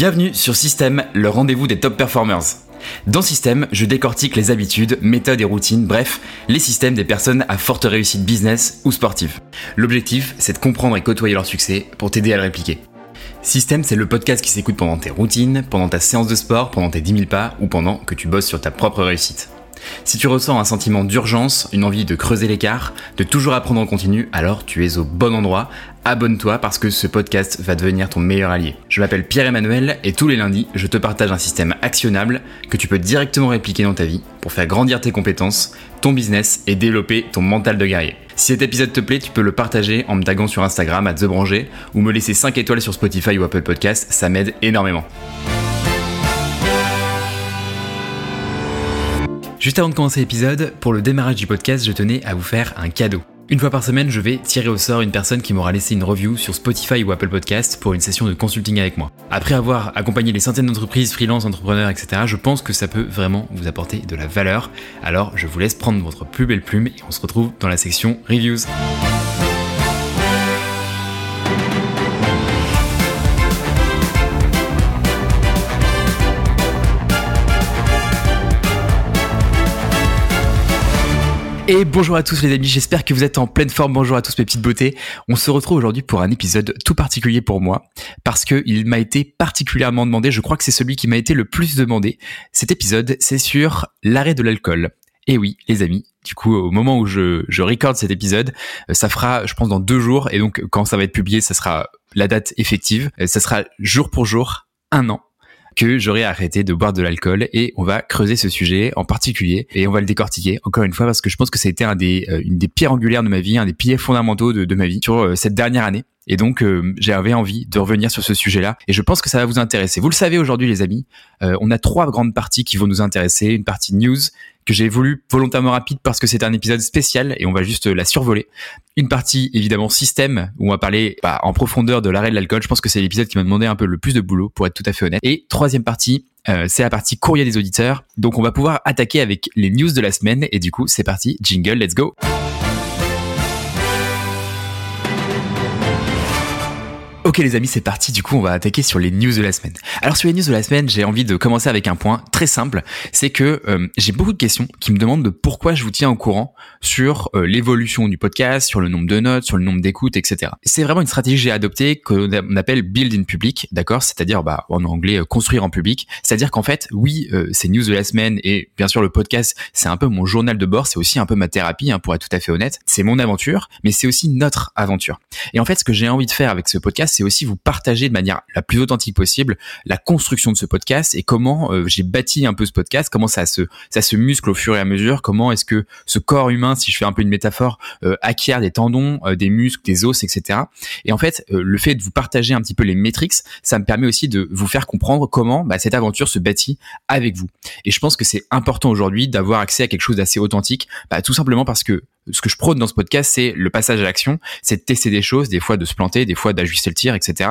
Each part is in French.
Bienvenue sur Système, le rendez-vous des top performers. Dans Système, je décortique les habitudes, méthodes et routines, bref, les systèmes des personnes à forte réussite business ou sportive. L'objectif, c'est de comprendre et côtoyer leur succès pour t'aider à le répliquer. Système, c'est le podcast qui s'écoute pendant tes routines, pendant ta séance de sport, pendant tes 10 000 pas ou pendant que tu bosses sur ta propre réussite. Si tu ressens un sentiment d'urgence, une envie de creuser l'écart, de toujours apprendre en continu, alors tu es au bon endroit. Abonne-toi parce que ce podcast va devenir ton meilleur allié. Je m'appelle Pierre-Emmanuel et tous les lundis, je te partage un système actionnable que tu peux directement répliquer dans ta vie pour faire grandir tes compétences, ton business et développer ton mental de guerrier. Si cet épisode te plaît, tu peux le partager en me taguant sur Instagram à TheBranger ou me laisser 5 étoiles sur Spotify ou Apple Podcast, ça m'aide énormément. Juste avant de commencer l'épisode, pour le démarrage du podcast, je tenais à vous faire un cadeau. Une fois par semaine, je vais tirer au sort une personne qui m'aura laissé une review sur Spotify ou Apple Podcast pour une session de consulting avec moi. Après avoir accompagné les centaines d'entreprises, freelance, entrepreneurs, etc., je pense que ça peut vraiment vous apporter de la valeur. Alors, je vous laisse prendre votre plus belle plume et on se retrouve dans la section reviews. Et bonjour à tous les amis, j'espère que vous êtes en pleine forme. Bonjour à tous mes petites beautés. On se retrouve aujourd'hui pour un épisode tout particulier pour moi parce que il m'a été particulièrement demandé. Je crois que c'est celui qui m'a été le plus demandé. Cet épisode, c'est sur l'arrêt de l'alcool. Et oui, les amis, du coup, au moment où je, je recorde cet épisode, ça fera, je pense, dans deux jours. Et donc, quand ça va être publié, ça sera la date effective. Euh, ça sera jour pour jour, un an que j'aurais arrêté de boire de l'alcool et on va creuser ce sujet en particulier et on va le décortiquer encore une fois parce que je pense que ça a été un des, euh, une des pierres angulaires de ma vie, un des piliers fondamentaux de, ma vie sur euh, cette dernière année. Et donc, euh, j'avais envie de revenir sur ce sujet-là. Et je pense que ça va vous intéresser. Vous le savez aujourd'hui, les amis, on a trois grandes parties qui vont nous intéresser. Une partie news, que j'ai voulu volontairement rapide parce que c'est un épisode spécial et on va juste la survoler. Une partie évidemment système où on va parler bah, en profondeur de l'arrêt de l'alcool. Je pense que c'est l'épisode qui m'a demandé un peu le plus de boulot pour être tout à fait honnête. Et troisième partie, euh, c'est la partie courrier des auditeurs. Donc on va pouvoir attaquer avec les news de la semaine et du coup c'est parti, jingle, let's go. Ok les amis, c'est parti. Du coup, on va attaquer sur les news de la semaine. Alors sur les news de la semaine, j'ai envie de commencer avec un point très simple. C'est que euh, j'ai beaucoup de questions qui me demandent de pourquoi je vous tiens au courant sur euh, l'évolution du podcast, sur le nombre de notes, sur le nombre d'écoutes, etc. C'est vraiment une stratégie que j'ai adoptée qu'on appelle build in public, d'accord? C'est-à-dire, bah, en anglais, euh, construire en public. C'est-à-dire qu'en fait, oui, c'est news de la semaine et bien sûr le podcast, c'est un peu mon journal de bord, c'est aussi un peu ma thérapie, hein, pour être tout à fait honnête. C'est mon aventure, mais c'est aussi notre aventure. Et en fait, ce que j'ai envie de faire avec ce podcast c'est aussi vous partager de manière la plus authentique possible la construction de ce podcast et comment euh, j'ai bâti un peu ce podcast, comment ça se muscle au fur et à mesure, comment est-ce que ce corps humain, si je fais un peu une métaphore, euh, acquiert des tendons, euh, des muscles, des os, etc. Et en fait, le fait de vous partager un petit peu les métriques, ça me permet aussi de vous faire comprendre comment bah, cette aventure se bâtit avec vous. Et je pense que c'est important aujourd'hui d'avoir accès à quelque chose d'assez authentique, bah, tout simplement parce que ce que je prône dans ce podcast, c'est le passage à l'action, c'est de tester des choses, des fois de se planter, des fois d'ajuster le tir, etc.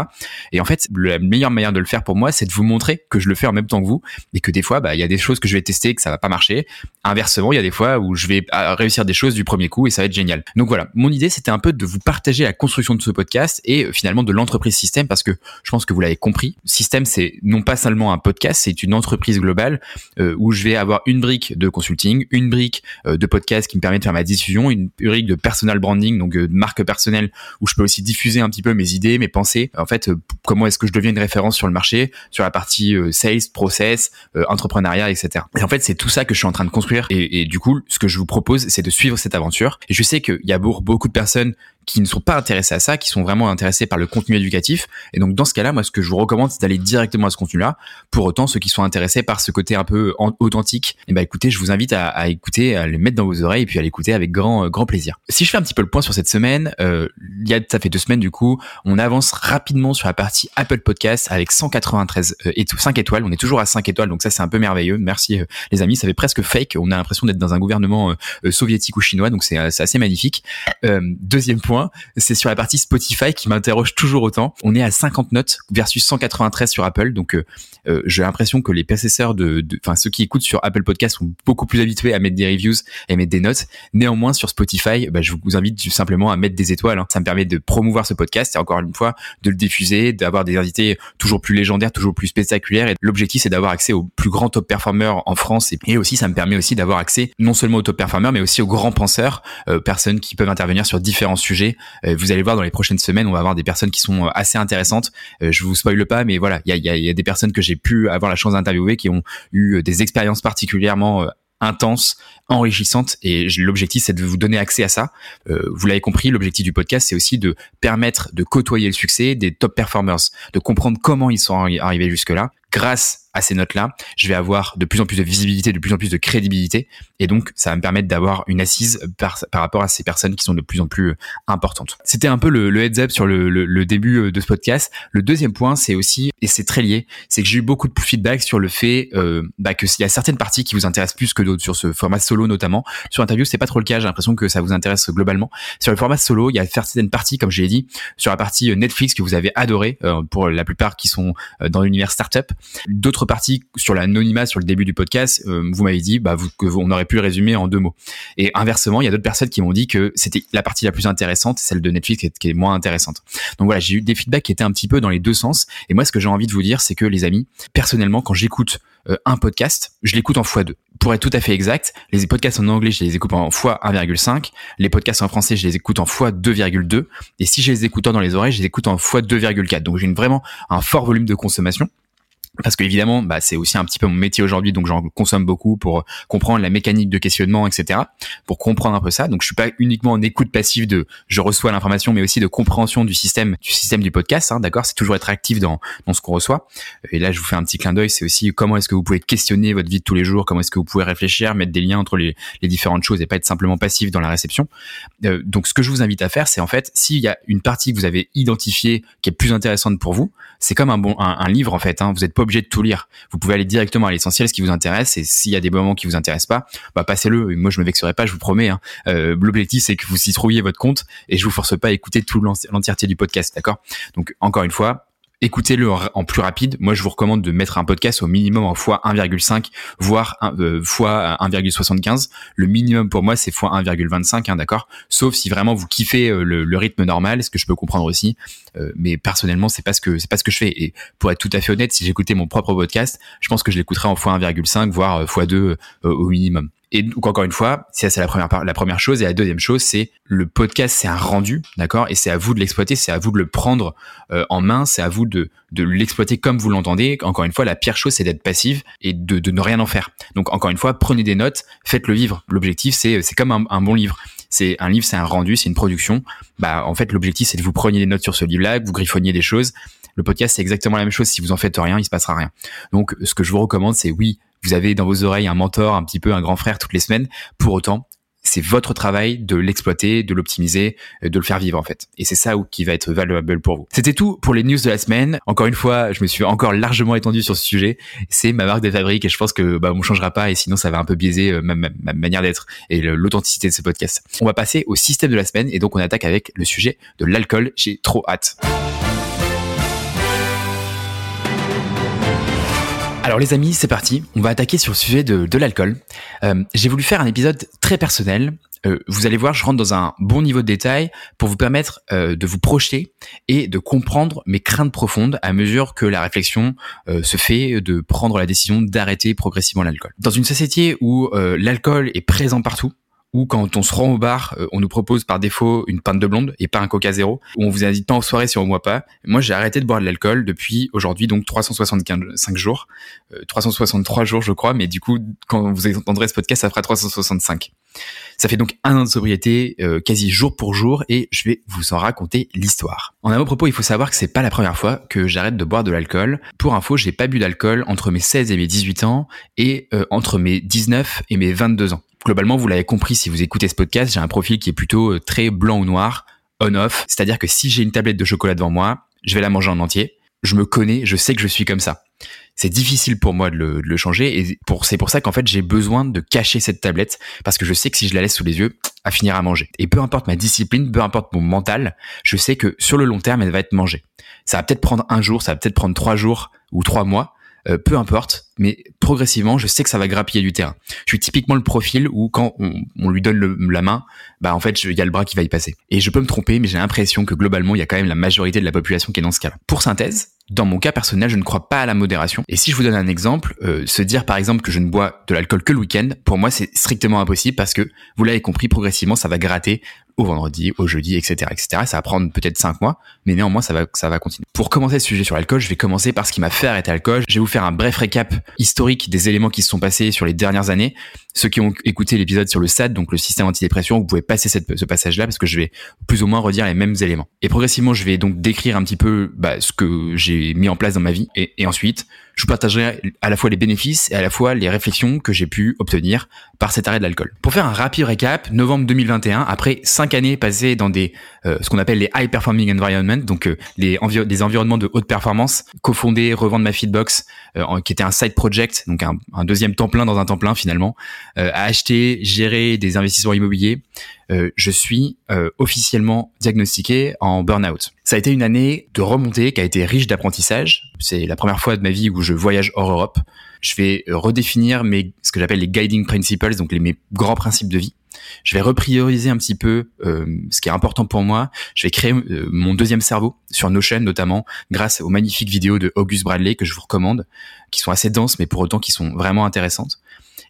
Et en fait, la meilleure manière de le faire pour moi, c'est de vous montrer que je le fais en même temps que vous et que des fois, bah, il y a des choses que je vais tester que ça va pas marcher. Inversement, il y a des fois où je vais euh, réussir des choses du premier coup et ça va être génial. Donc voilà, mon idée, c'était un peu de vous partager la construction de ce podcast et euh, finalement de l'entreprise Système parce que je pense que vous l'avez compris. Système, c'est non pas seulement un podcast, c'est une entreprise globale euh, où je vais avoir une brique de consulting, une brique de podcast qui me permet de faire ma diffusion une brique de personal branding, donc euh, de marque personnelle, où je peux aussi diffuser un petit peu mes idées, mes pensées. En fait, euh, comment est-ce que je deviens une référence sur le marché, sur la partie euh, sales, process, entrepreneuriat, etc. Et en fait, c'est tout ça que je suis en train de construire. Et, et du coup, ce que je vous propose, c'est de suivre cette aventure. Et je sais qu'il y a beaucoup de personnes qui ne sont pas intéressés à ça, qui sont vraiment intéressés par le contenu éducatif. Et donc dans ce cas-là, moi ce que je vous recommande, c'est d'aller directement à ce contenu-là. Pour autant, ceux qui sont intéressés par ce côté un peu authentique, eh ben écoutez, je vous invite à, écouter, à le mettre dans vos oreilles et puis à l'écouter avec grand euh, grand plaisir. Si je fais un petit peu le point sur cette semaine, euh, il y a ça fait deux semaines du coup, on avance rapidement sur la partie Apple Podcast avec 193 euh, et 5 étoiles. On est toujours à 5 étoiles, donc ça c'est un peu merveilleux. Merci euh, les amis, ça fait presque fake. On a l'impression d'être dans un gouvernement soviétique ou chinois, donc c'est assez magnifique. deuxième point c'est sur la partie Spotify qui m'interroge toujours autant. On est à 50 notes versus 193 sur Apple, donc euh, euh, j'ai l'impression que les possesseurs de, enfin ceux qui écoutent sur Apple Podcast sont beaucoup plus habitués à mettre des reviews et mettre des notes. Néanmoins, sur Spotify, bah, je vous invite simplement à mettre des étoiles. Hein. Ça me permet de promouvoir ce podcast et encore une fois de le diffuser, d'avoir des invités toujours plus légendaires, toujours plus spectaculaires. Et l'objectif, c'est d'avoir accès aux plus grands top performers en France et, aussi ça me permet aussi d'avoir accès non seulement aux top performers mais aussi aux grands penseurs, euh, personnes qui peuvent intervenir sur différents sujets. Euh, vous allez voir dans les prochaines semaines, on va avoir des personnes qui sont assez intéressantes. je vous spoile pas, mais voilà, il y a, y, y a des personnes que j'ai pu avoir la chance d'interviewer qui ont eu des expériences particulièrement euh, intenses, enrichissantes et l'objectif c'est de vous donner accès à ça. Euh, vous l'avez compris, l'objectif du podcast c'est aussi de permettre de côtoyer le succès des top performers, de comprendre comment ils sont arrivés jusque là grâce à ces notes-là, je vais avoir de plus en plus de visibilité, de plus en plus de crédibilité, et donc ça va me permettre d'avoir une assise par, par, rapport à ces personnes qui sont de plus en plus importantes. C'était un peu le, le heads up sur le, le, début euh, de ce podcast. Le deuxième point, c'est aussi, et c'est très lié, c'est que j'ai eu beaucoup de feedback sur le fait euh, bah, que s'il y a certaines parties qui vous intéressent plus que d'autres, sur ce format solo notamment. Sur interview, c'est pas trop le cas. J'ai l'impression que ça vous intéresse globalement. Sur le format solo, il y a certaines parties, comme je l'ai dit, sur la partie Netflix que vous avez adoré euh, pour la plupart qui sont euh, dans l'univers startup. D'autres partie sur l'anonymat sur le début du podcast, euh, vous m'avez dit bah, vous, que on aurait pu le résumer en deux mots. Et inversement, il y a d'autres personnes qui m'ont dit que c'était la partie la plus intéressante, celle de Netflix qui est, moins intéressante. Donc voilà, j'ai eu des feedbacks qui étaient un petit peu dans les deux sens. Et moi, ce que j'ai envie de vous dire, c'est que les amis, personnellement, quand j'écoute euh, un podcast, je l'écoute en x2. Pour être tout à fait exact, les podcasts en anglais, je les écoute en x1,5. Les podcasts en français, je les écoute en x2,2. Et si je les écoute dans les oreilles, je les écoute en x2,4. Donc j'ai vraiment un fort volume de consommation parce que évidemment, bah, c'est aussi un petit peu mon métier aujourd'hui, donc j'en consomme beaucoup pour comprendre la mécanique de questionnement, etc. Pour comprendre un peu ça. Donc je suis pas uniquement en écoute passive de je reçois l'information, mais aussi de compréhension du système, du système du podcast. Hein, D'accord, c'est toujours être actif dans dans ce qu'on reçoit. Et là, je vous fais un petit clin d'œil. C'est aussi comment est-ce que vous pouvez questionner votre vie de tous les jours, comment est-ce que vous pouvez réfléchir, mettre des liens entre les, les différentes choses et pas être simplement passif dans la réception. Euh, donc ce que je vous invite à faire, c'est en fait s'il y a une partie que vous avez identifiée qui est plus intéressante pour vous, c'est comme un bon un, un livre en fait. Hein, vous êtes pas obligé de tout lire. Vous pouvez aller directement à l'essentiel, ce qui vous intéresse. Et s'il y a des moments qui vous intéressent pas, bah passez-le. Moi, je me vexerai pas, je vous promets. Hein. Euh, L'objectif, c'est que vous y trouviez votre compte et je vous force pas à écouter tout l'entièreté du podcast, d'accord? Donc, encore une fois, écoutez-le en plus rapide. Moi, je vous recommande de mettre un podcast au minimum en fois 1,5, voire euh, fois 1,75. Le minimum pour moi, c'est fois 1,25, hein, d'accord? Sauf si vraiment vous kiffez euh, le, rythme normal, ce que je peux comprendre aussi. Euh, mais personnellement, c'est pas ce que c'est pas ce que je fais. Et pour être tout à fait honnête, si j'écoutais mon propre podcast, je pense que je l'écouterais en fois 1,5, voire fois 2 au minimum. Et donc encore une fois, ça c'est la première la première chose et la deuxième chose c'est le podcast c'est un rendu, d'accord? Et c'est à vous de l'exploiter, c'est à vous de le prendre euh, en main, c'est à vous de de l'exploiter comme vous l'entendez. Encore une fois, la pire chose c'est d'être passif et de, de ne rien en faire. Donc encore une fois, prenez des notes, faites-le vivre. L'objectif c'est c'est comme un, un bon livre. C'est un livre, c'est un rendu, c'est une production. Bah en fait l'objectif c'est de vous preniez des notes sur ce livre-là, que vous griffonniez des choses. Le podcast c'est exactement la même chose. Si vous en faites rien, il se passera rien. Donc ce que je vous recommande c'est oui vous avez dans vos oreilles un mentor, un petit peu un grand frère toutes les semaines. Pour autant, c'est votre travail de l'exploiter, de l'optimiser, de le faire vivre en fait. Et c'est ça qui va être valuable pour vous. C'était tout pour les news de la semaine. Encore une fois, je me suis encore largement étendu sur ce sujet. C'est ma marque de fabrique et je pense que bah, on changera pas et sinon ça va un peu biaiser euh, ma manière d'être et l'authenticité de ce podcast. On va passer au système de la semaine et donc on attaque avec le sujet de l'alcool. J'ai trop hâte. Alors les amis, c'est parti. On va attaquer sur le sujet de, de l'alcool. Euh, J'ai voulu faire un épisode très personnel. Euh, vous allez voir, je rentre dans un bon niveau de détail pour vous permettre euh, de vous projeter et de comprendre mes craintes profondes à mesure que la réflexion euh, se fait de prendre la décision d'arrêter progressivement l'alcool. Dans une société où euh, l'alcool est présent partout, ou quand on se rend au bar, euh, on nous propose par défaut une pinte de blonde et pas un coca zéro, où on vous invite pas en soirée si on boit pas. Moi, j'ai arrêté de boire de l'alcool depuis aujourd'hui donc 365 jours, 363 euh, jours je crois, mais du coup quand vous entendrez ce podcast, ça fera 365. Ça fait donc un an de sobriété, euh, quasi jour pour jour, et je vais vous en raconter l'histoire. En un mot propos, il faut savoir que c'est pas la première fois que j'arrête de boire de l'alcool. Pour info, j'ai pas bu d'alcool entre mes 16 et mes 18 ans, et entre mes 19 et mes 22 ans globalement, vous l'avez compris si vous écoutez ce podcast, j'ai un profil qui est plutôt euh, très blanc ou noir, on-off. C'est-à-dire que si j'ai une tablette de chocolat devant moi, je vais la manger en entier. Je me connais, je sais que je suis comme ça. c'est difficile pour moi de le, changer et c'est pour ça qu'en fait j'ai besoin de cacher cette tablette parce que je sais que si je la laisse sous les yeux, à finir à manger. Et peu importe ma discipline, peu importe mon mental, je sais que sur le long terme, elle va être mangée. Ça va peut-être prendre un jour, ça va peut-être prendre trois jours ou trois mois, euh, peu importe, mais progressivement, je sais que ça va grappiller du terrain. Je suis typiquement le profil où quand on, lui donne la main, bah en fait, il y a le bras qui va y passer. Et je peux me tromper, mais j'ai l'impression que globalement, il y a quand même la majorité de la population qui est dans ce cas-là. Pour synthèse, dans mon cas personnel, je ne crois pas à la modération. Et si je vous donne un exemple, euh, se dire par exemple que je ne bois de l'alcool que le week-end, pour moi c'est strictement impossible parce que vous l'avez compris, progressivement ça va gratter au vendredi, au jeudi, etc., etc. Ça va prendre peut-être cinq mois, mais néanmoins ça va ça va continuer. Pour commencer le sujet sur l'alcool, je vais commencer par ce qui m'a fait arrêter l'alcool. Je vais vous faire un bref récap historique des éléments qui se sont passés sur les dernières années. Ceux qui ont écouté l'épisode sur le SAD, donc le système antidépression, vous pouvez passer ce passage-là parce que je vais plus ou moins redire les mêmes éléments. Et progressivement, je vais donc décrire un petit peu bah, ce que j'ai mis en place dans ma vie et ensuite je partagerai à la fois les bénéfices et à la fois les réflexions que j'ai pu obtenir par cet arrêt de l'alcool. Pour faire un rapide récap, novembre 2021, après cinq années passées dans des euh, ce qu'on appelle les high performing environments, donc euh, des environnements de haute performance, cofondé, revendre ma feedbox, euh, qui était un side project, donc un, un, deuxième temps plein dans un temps plein finalement, à acheter, gérer des investissements immobiliers, euh, je suis euh, officiellement diagnostiqué en burn-out. Ça a été une année de remontée qui a été riche d'apprentissage. C'est la première fois de ma vie où je voyage hors Europe. Je vais euh, redéfinir mes, ce que j'appelle les guiding principles, donc les, mes grands principes de vie. Je vais reprioriser un petit peu ce qui est important pour moi. Je vais créer mon deuxième cerveau sur Notion notamment, grâce aux magnifiques vidéos de August Bradley que je vous recommande, qui sont assez denses mais pour autant qui sont vraiment intéressantes.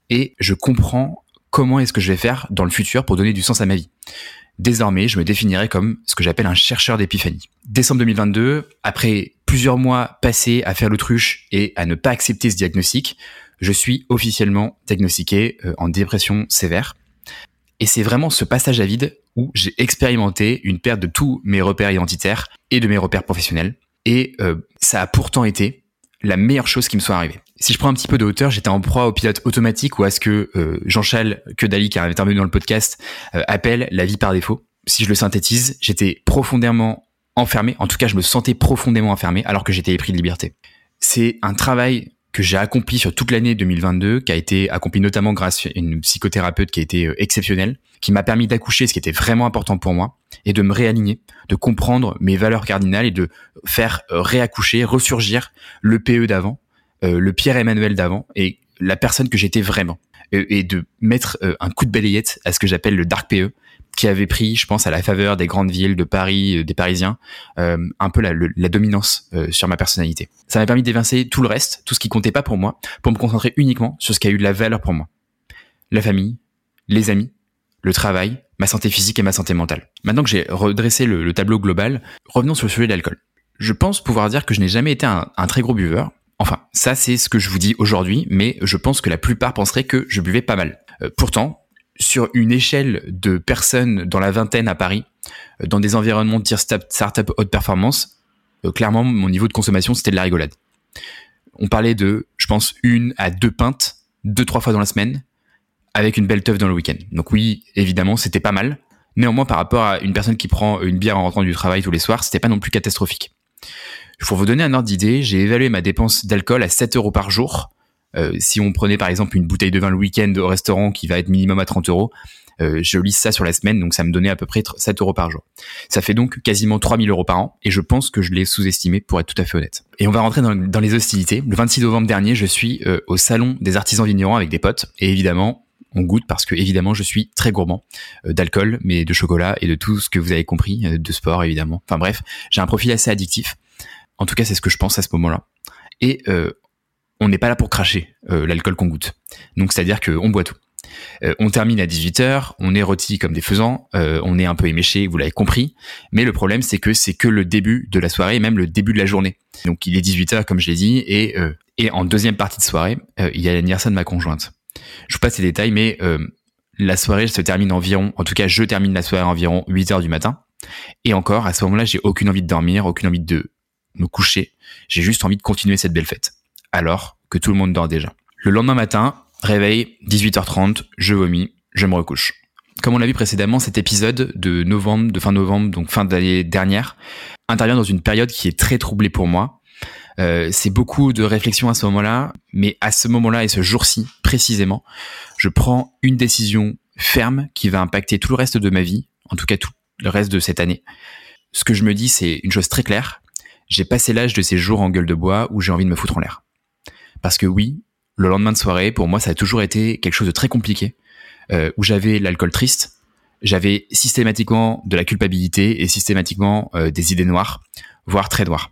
Et je comprends comment est-ce que je vais faire dans le futur pour donner du sens à ma vie. Désormais, je me définirai comme ce que j'appelle un chercheur d'épiphanie. Décembre 2022, après plusieurs mois passés à faire l'autruche et à ne pas accepter ce diagnostic, je suis officiellement diagnostiqué euh, en dépression sévère. Et c'est vraiment ce passage à vide où j'ai expérimenté une perte de tous mes repères identitaires et de mes repères professionnels. Et euh, ça a pourtant été la meilleure chose qui me soit arrivée si je prends un petit peu de hauteur, j'étais en proie au pilote automatique ou à ce que euh, Jean-Charles Dali, qui avait intervenu dans le podcast, euh, appelle la vie par défaut. Si je le synthétise, j'étais profondément enfermé. En tout cas, je me sentais profondément enfermé alors que j'étais épris de liberté. C'est un travail que j'ai accompli sur toute l'année 2022, qui a été accompli notamment grâce à une psychothérapeute qui a été euh, exceptionnelle, qui m'a permis d'accoucher ce qui était vraiment important pour moi et de me réaligner, de comprendre mes valeurs cardinales et de faire réaccoucher, ressurgir le PE d'avant euh, le Pierre-Emmanuel d'avant et la personne que j'étais vraiment. Et, de mettre euh, un coup de balayette à ce que j'appelle le dark PE, qui avait pris, je pense, à la faveur des grandes villes de Paris, euh, des Parisiens, un peu la, la dominance sur ma personnalité. Ça m'a permis d'évincer tout le reste, tout ce qui comptait pas pour moi, pour me concentrer uniquement sur ce qui a eu de la valeur pour moi. La famille, les amis, le travail, ma santé physique et ma santé mentale. Maintenant que j'ai redressé le, tableau global, revenons sur le sujet de l'alcool. Je pense pouvoir dire que je n'ai jamais été un, un, très gros buveur, Enfin, ça c'est ce que je vous dis aujourd'hui, mais je pense que la plupart penseraient que je buvais pas mal. Euh, pourtant, sur une échelle de personnes dans la vingtaine à Paris, euh, dans des environnements de startup haute performance, euh, clairement mon niveau de consommation c'était de la rigolade. On parlait de, je pense, une à deux pintes, deux trois fois dans la semaine, avec une belle teuf dans le week-end. Donc oui, évidemment, c'était pas mal. Néanmoins, par rapport à une personne qui prend une bière en rentrant du travail tous les soirs, c'était pas non plus catastrophique. Pour vous donner un ordre d'idée, j'ai évalué ma dépense d'alcool à 7 euros par jour. Euh, si on prenait par exemple une bouteille de vin le week-end au restaurant qui va être minimum à 30 euros, euh, je lis ça sur la semaine, donc ça me donnait à peu près 7 euros par jour. Ça fait donc quasiment 3000 euros par an, et je pense que je l'ai sous-estimé pour être tout à fait honnête. Et on va rentrer dans, les hostilités. Le 26 novembre dernier, je suis euh, au salon des artisans vignerons avec des potes, et évidemment, on goûte parce que évidemment je suis très gourmand d'alcool mais de chocolat et de tout ce que vous avez compris de sport évidemment enfin bref j'ai un profil assez addictif en tout cas, c'est ce que je pense à ce moment-là. Et euh, on n'est pas là pour cracher euh, l'alcool qu'on goûte. Donc, c'est-à-dire qu'on boit tout. Euh, on termine à 18h, on est rôti comme des faisans, on est un peu éméché, vous l'avez compris. Mais le problème, c'est que c'est que le début de la soirée, même le début de la journée. Donc, il est 18h, comme je l'ai dit, et, et en deuxième partie de soirée, il y a l'anniversaire de ma conjointe. Je vous passe les détails, mais la soirée se termine environ, en tout cas, je termine la soirée environ 8h du matin. Et encore, à ce moment-là, j'ai aucune envie de dormir, aucune envie de me coucher. J'ai juste envie de continuer cette belle fête. Alors que tout le monde dort déjà. Le lendemain matin, réveil, 18h30, je vomis, je me recouche. Comme on l'a vu précédemment, cet épisode de novembre, de fin novembre, donc fin d'année dernière, intervient dans une période qui est très troublée pour moi. Euh, c'est beaucoup de réflexion à ce moment-là, mais à ce moment-là et ce jour-ci précisément, je prends une décision ferme qui va impacter tout le reste de ma vie, en tout cas tout le reste de cette année. Ce que je me dis, c'est une chose très claire. J'ai passé l'âge de ces jours en gueule de bois où j'ai envie de me foutre en l'air. Parce que oui, le lendemain de soirée, pour moi, ça a toujours été quelque chose de très compliqué, euh, où j'avais l'alcool triste, j'avais systématiquement de la culpabilité et systématiquement euh, des idées noires, voire très noires.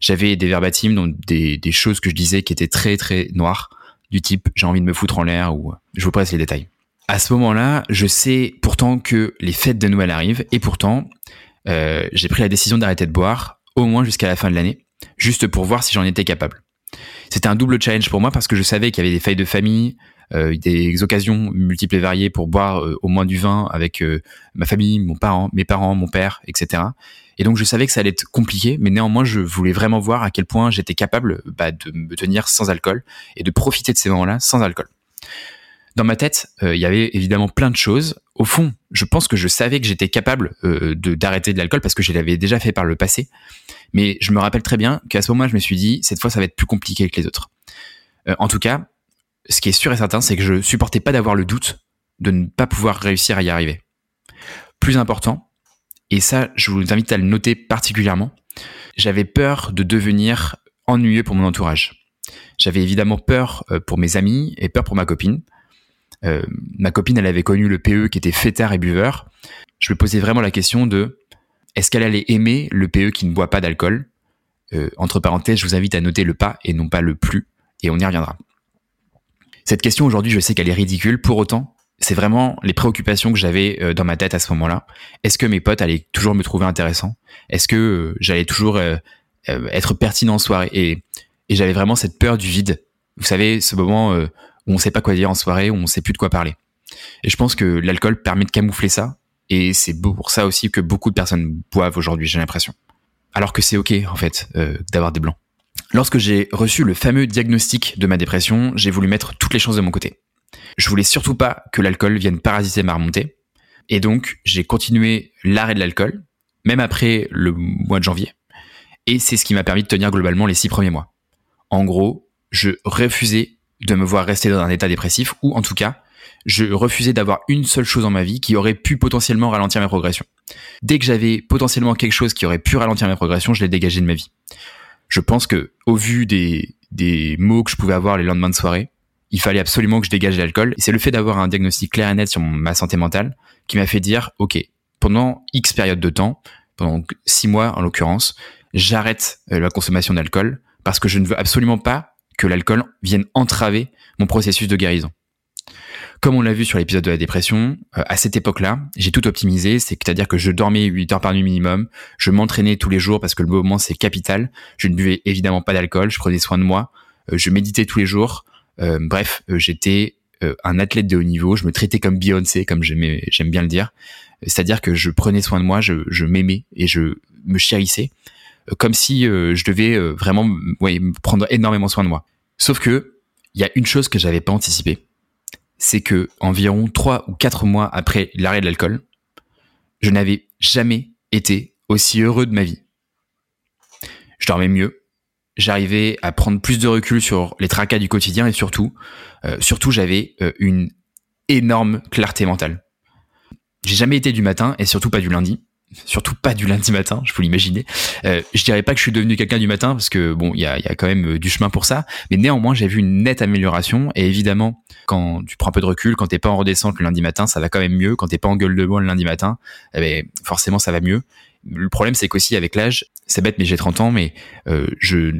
J'avais des verbatims, donc des, choses que je disais qui étaient très très noires, du type j'ai envie de me foutre en l'air ou je vous presse les détails. À ce moment-là, je sais pourtant que les fêtes de Noël arrivent et pourtant euh, j'ai pris la décision d'arrêter de boire au moins jusqu'à la fin de l'année, juste pour voir si j'en étais capable. C'était un double challenge pour moi parce que je savais qu'il y avait des failles de famille, euh, des occasions multiples et variées pour boire euh, au moins du vin avec euh, ma famille, mon parent, mes parents, mon père, etc. Et donc je savais que ça allait être compliqué, mais néanmoins je voulais vraiment voir à quel point j'étais capable bah, de me tenir sans alcool et de profiter de ces moments-là sans alcool. Dans ma tête, il y avait évidemment plein de choses. Au fond, je pense que je savais que j'étais capable de d'arrêter de l'alcool parce que je l'avais déjà fait par le passé. Mais je me rappelle très bien qu'à ce moment-là, je me suis dit, cette fois, ça va être plus compliqué que les autres. en tout cas, ce qui est sûr et certain, c'est que je supportais pas d'avoir le doute de ne pas pouvoir réussir à y arriver. Plus important, et ça, je vous invite à le noter particulièrement, j'avais peur de devenir ennuyeux pour mon entourage. J'avais évidemment peur euh, pour mes amis et peur pour ma copine. Euh, ma copine, elle avait connu le PE qui était fêtard et buveur. Je me posais vraiment la question de est-ce qu'elle allait aimer le PE qui ne boit pas d'alcool? Euh, Entre parenthèses, je vous invite à noter le pas et non pas le plus, et on y reviendra. Cette question aujourd'hui, je sais qu'elle est ridicule. Pour autant, c'est vraiment les préoccupations que j'avais euh, dans ma tête à ce moment-là. Est-ce que mes potes allaient toujours me trouver intéressant? Est-ce que j'allais toujours être pertinent en soirée? Et, j'avais vraiment cette peur du vide. Vous savez, ce moment où on ne sait pas quoi dire en soirée, où on ne sait plus de quoi parler. Et je pense que l'alcool permet de camoufler ça. Et c'est pour ça aussi que beaucoup de personnes boivent aujourd'hui, j'ai l'impression. Alors que c'est ok, en fait, d'avoir des blancs. Lorsque j'ai reçu le fameux diagnostic de ma dépression, j'ai voulu mettre toutes les chances de mon côté. Je voulais surtout pas que l'alcool vienne parasiter ma remontée. Et donc, j'ai continué l'arrêt de l'alcool, même après le mois de janvier. Et c'est ce qui m'a permis de tenir globalement les six premiers mois. En gros, je refusais de me voir rester dans un état dépressif, ou en tout cas, je refusais d'avoir une seule chose dans ma vie qui aurait pu potentiellement ralentir mes progressions. Dès que j'avais potentiellement quelque chose qui aurait pu ralentir mes progressions, je l'ai dégagé de ma vie je pense que au vu des, des mots que je pouvais avoir les lendemains de soirée, il fallait absolument que je dégage l'alcool. C'est le fait d'avoir un diagnostic clair et net sur ma santé mentale qui m'a fait dire, OK, pendant X période de temps, pendant six mois en l'occurrence, j'arrête euh, la consommation d'alcool parce que je ne veux absolument pas que l'alcool vienne entraver mon processus de guérison. Comme on l'a vu sur l'épisode de la dépression, euh, à cette époque-là, j'ai tout optimisé, c'est-à-dire que je dormais 8 heures par nuit minimum, je m'entraînais tous les jours parce que le moment c'est capital, je ne buvais évidemment pas d'alcool, je prenais soin de moi, euh, je méditais tous les jours, euh, bref, j'étais un athlète de haut niveau, je me traitais comme Beyoncé, comme j'aime bien le dire, c'est-à-dire que je prenais soin de moi, je, je m'aimais et je me chérissais, comme si je devais vraiment ouais, prendre énormément soin de moi. Sauf que il y a une chose que j'avais pas anticipée, c'est que environ trois ou quatre mois après l'arrêt de l'alcool, je n'avais jamais été aussi heureux de ma vie. Je dormais mieux, j'arrivais à prendre plus de recul sur les tracas du quotidien et surtout, euh, surtout j'avais euh, une énorme clarté mentale. J'ai jamais été du matin et surtout pas du lundi surtout pas du lundi matin, je vous l'imaginez. Euh, je dirais pas que je suis devenu quelqu'un du matin parce que bon, il y a, y a, quand même euh, du chemin pour ça, mais néanmoins j'ai vu une nette amélioration et évidemment quand tu prends un peu de recul, quand t'es pas en redescente le lundi matin, ça va quand même mieux. Quand t'es pas en gueule de bois le lundi matin, eh ben, forcément ça va mieux. Le problème c'est qu'aussi avec l'âge, c'est bête mais j'ai 30 ans, mais euh, je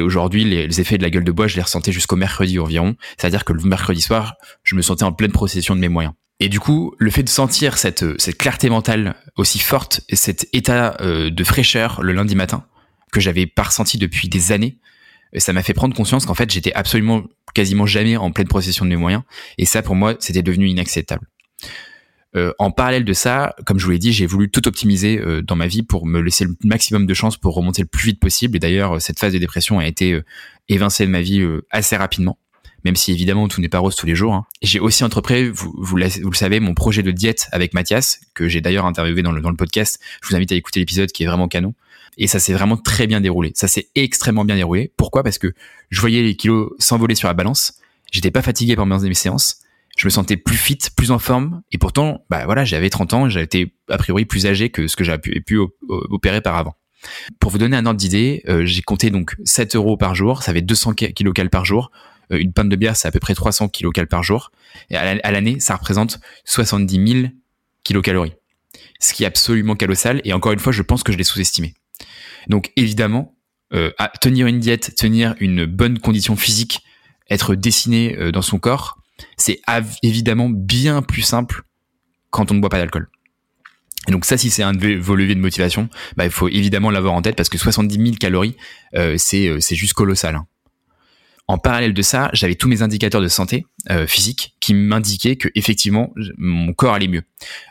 aujourd'hui les, effets de la gueule de bois je les ressentais jusqu'au mercredi environ, c'est-à-dire que le mercredi soir je me sentais en pleine procession de mes moyens. Et du coup, le fait de sentir cette, cette clarté mentale aussi forte et cet état euh, de fraîcheur le lundi matin que j'avais pas ressenti depuis des années, ça m'a fait prendre conscience qu'en fait j'étais absolument quasiment jamais en pleine possession de mes moyens. Et ça, pour moi, c'était devenu inacceptable. Euh, en parallèle de ça, comme je vous l'ai dit, j'ai voulu tout optimiser euh, dans ma vie pour me laisser le maximum de chance pour remonter le plus vite possible. Et d'ailleurs, cette phase de dépression a été évincée de ma vie assez rapidement même si évidemment tout n'est pas rose tous les jours. Hein. J'ai aussi entrepris, vous, le savez, mon projet de diète avec Mathias, que j'ai d'ailleurs interviewé dans le, podcast. Je vous invite à écouter l'épisode qui est vraiment canon. Et ça s'est vraiment très bien déroulé. Ça s'est extrêmement bien déroulé. Pourquoi? Parce que je voyais les kilos s'envoler sur la balance. J'étais pas fatigué pendant mes séances. Je me sentais plus fit, plus en forme. Et pourtant, bah voilà, j'avais 30 ans, été a priori plus âgé que ce que j'avais pu, opérer par avant. Pour vous donner un ordre d'idée, euh, j'ai compté donc 7 euros par jour, ça fait 200 kilocales par jour. Euh, une panne de bière, c'est à peu près 300 kilocales par jour. Et à l'année, ça représente 70 000 kilocalories. Ce qui est absolument colossal. Et encore une fois, je pense que je l'ai sous-estimé. Donc évidemment, euh, tenir une diète, tenir une bonne condition physique, être dessiné dans son corps, c'est évidemment bien plus simple quand on ne boit pas d'alcool. Et donc ça, si c'est un de vos leviers de motivation, bah, il faut évidemment l'avoir en tête parce que 70 000 calories, euh, c'est euh, c'est juste colossal. Hein. En parallèle de ça, j'avais tous mes indicateurs de santé euh, physique qui m'indiquaient que effectivement mon corps allait mieux.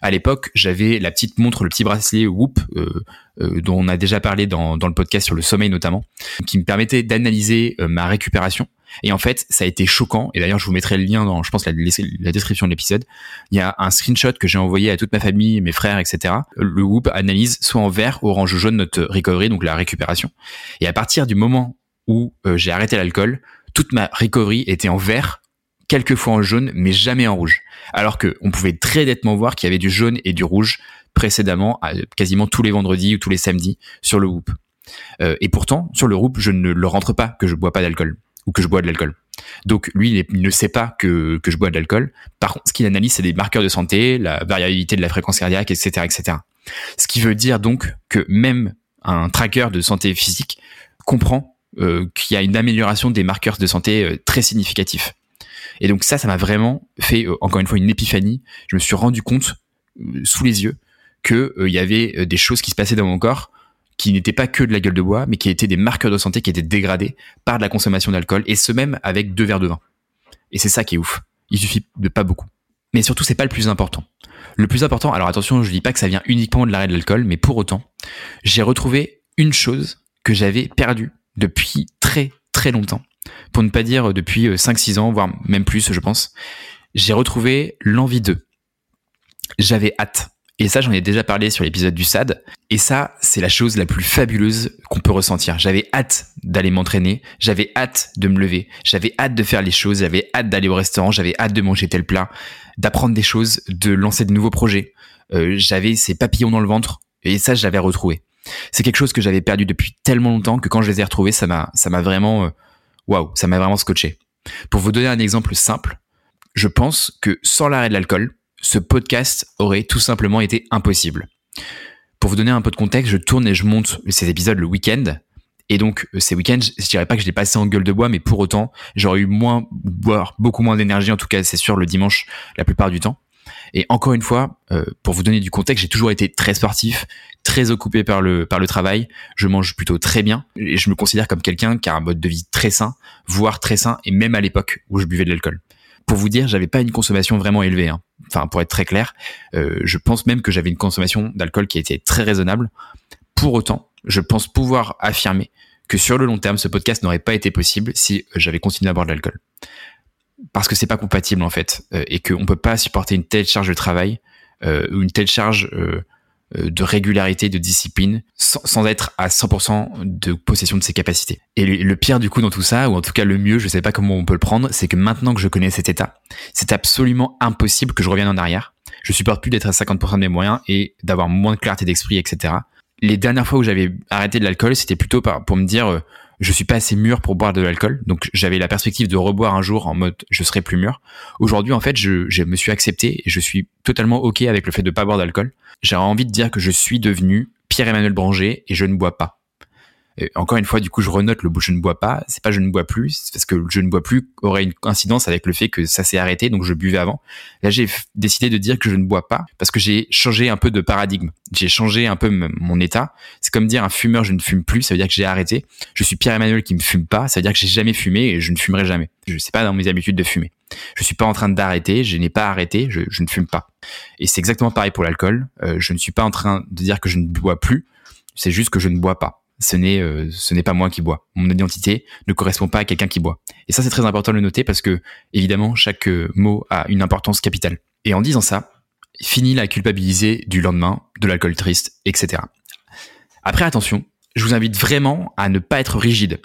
À l'époque, j'avais la petite montre, le petit bracelet Whoop, euh, euh, dont on a déjà parlé dans, dans le podcast sur le sommeil notamment, qui me permettait d'analyser ma récupération. Et en fait, ça a été choquant. Et d'ailleurs, je vous mettrai le lien dans, je pense, la, la description de l'épisode. Il y a un screenshot que j'ai envoyé à toute ma famille, mes frères, etc. Le Whoop analyse soit en vert, orange ou jaune notre recovery, donc la récupération. Et à partir du moment où j'ai arrêté l'alcool, toute ma recovery était en vert, quelquefois en jaune, mais jamais en rouge. Alors que on pouvait très nettement voir qu'il y avait du jaune et du rouge précédemment, quasiment tous les vendredis ou tous les samedis sur le Whoop. Euh, et pourtant, sur le Whoop, je ne le rentre pas que je bois pas d'alcool ou que je bois de l'alcool. Donc lui, il ne sait pas que, que je bois de l'alcool. Par contre, ce qu'il analyse, c'est des marqueurs de santé, la variabilité de la fréquence cardiaque, etc., etc. Ce qui veut dire donc que même un tracker de santé physique comprend euh, qu'il y a une amélioration des marqueurs de santé euh, très significatifs. Et donc ça, ça m'a vraiment fait euh, encore une fois une épiphanie. Je me suis rendu compte sous les yeux que il y avait des choses qui se passaient dans mon corps qui n'étaient pas que de la gueule de bois, mais qui étaient des marqueurs de santé qui étaient dégradés par de la consommation d'alcool, et ce même avec deux verres de vin. Et c'est ça qui est ouf. Il suffit de pas beaucoup. Mais surtout, c'est pas le plus important. Le plus important, alors attention, je dis pas que ça vient uniquement de l'arrêt de l'alcool, mais pour autant, j'ai retrouvé une chose que j'avais perdue depuis très très longtemps, pour ne pas dire depuis 5-6 euh, ans, voire même plus je pense, j'ai retrouvé l'envie d'eux. J'avais hâte. Et ça, j'en ai déjà parlé sur l'épisode du SAD. Et ça, c'est la chose la plus fabuleuse qu'on peut ressentir. J'avais hâte d'aller m'entraîner, j'avais hâte de me lever, j'avais hâte de faire les choses, j'avais hâte d'aller au restaurant, j'avais hâte de manger tel plat, d'apprendre des choses, de lancer de nouveaux projets. Euh, j'avais ces papillons dans le ventre. Et ça, je l'avais retrouvé c'est quelque chose que j'avais perdu depuis tellement longtemps que quand je les ai retrouvés, ça m'a, ça m'a vraiment, euh, waouh, ça m'a vraiment scotché. Pour vous donner un exemple simple, je pense que sans l'arrêt de l'alcool, ce podcast aurait tout simplement été impossible. Pour vous donner un peu de contexte, je tourne et je monte ces épisodes le week-end. Et donc, euh, ces week-ends, je dirais pas que je l'ai passé en gueule de bois, mais pour autant, j'aurais eu moins, boire beaucoup moins d'énergie, en tout cas, c'est sûr, le dimanche, la plupart du temps. Et encore une fois, euh, pour vous donner du contexte, j'ai toujours été très sportif, très occupé par le par le travail. Je mange plutôt très bien et je me considère comme quelqu'un qui a un mode de vie très sain, voire très sain, et même à l'époque où je buvais de l'alcool. Pour vous dire, j'avais pas une consommation vraiment élevée. Hein. Enfin, pour être très clair, euh, je pense même que j'avais une consommation d'alcool qui était très raisonnable. Pour autant, je pense pouvoir affirmer que sur le long terme, ce podcast n'aurait pas été possible si j'avais continué à boire de l'alcool parce que c'est pas compatible en fait euh, et qu'on peut pas supporter une telle charge de travail euh, ou une telle charge euh, de régularité, de discipline, sans, être à 100% de possession de ses capacités. Et le, pire du coup dans tout ça, ou en tout cas le mieux, je sais pas comment on peut le prendre, c'est que maintenant que je connais cet état, c'est absolument impossible que je revienne en arrière. Je supporte plus d'être à 50% de mes moyens et d'avoir moins de clarté d'esprit, etc. Les dernières fois où j'avais arrêté de l'alcool, c'était plutôt pour me dire je suis pas assez mûr pour boire de l'alcool. Donc j'avais la perspective de reboire un jour en mode je serai plus mûr. Aujourd'hui en fait je, me suis accepté et je suis totalement ok avec le fait de pas boire d'alcool. J'ai envie de dire que je suis devenu Pierre-Emmanuel Branger et je ne bois pas encore une fois, du coup, je renote le je ne bois pas. C'est pas je ne bois plus, parce que je ne bois plus aurait une coïncidence avec le fait que ça s'est arrêté, donc je buvais avant. Là, j'ai décidé de dire que je ne bois pas parce que j'ai changé un peu de paradigme. J'ai changé un peu mon état. C'est comme dire un fumeur, je ne fume plus, ça veut dire que j'ai arrêté. Je suis Pierre-Emmanuel qui ne fume pas, ça veut dire que j'ai jamais fumé et je ne fumerai jamais. Je sais pas dans mes habitudes de fumer. Je suis pas en train d'arrêter, je n'ai pas arrêté, je, ne fume pas. Et c'est exactement pareil pour l'alcool. Euh, je ne suis pas en train de dire que je ne bois plus, c'est juste que je ne bois pas ce n'est ce n'est pas moi qui bois. Mon identité ne correspond pas à quelqu'un qui boit. Et ça c'est très important de le noter parce que évidemment chaque mot a une importance capitale. Et en disant ça, fini la culpabiliser du lendemain, de l'alcool triste, etc. Après attention, je vous invite vraiment à ne pas être rigide.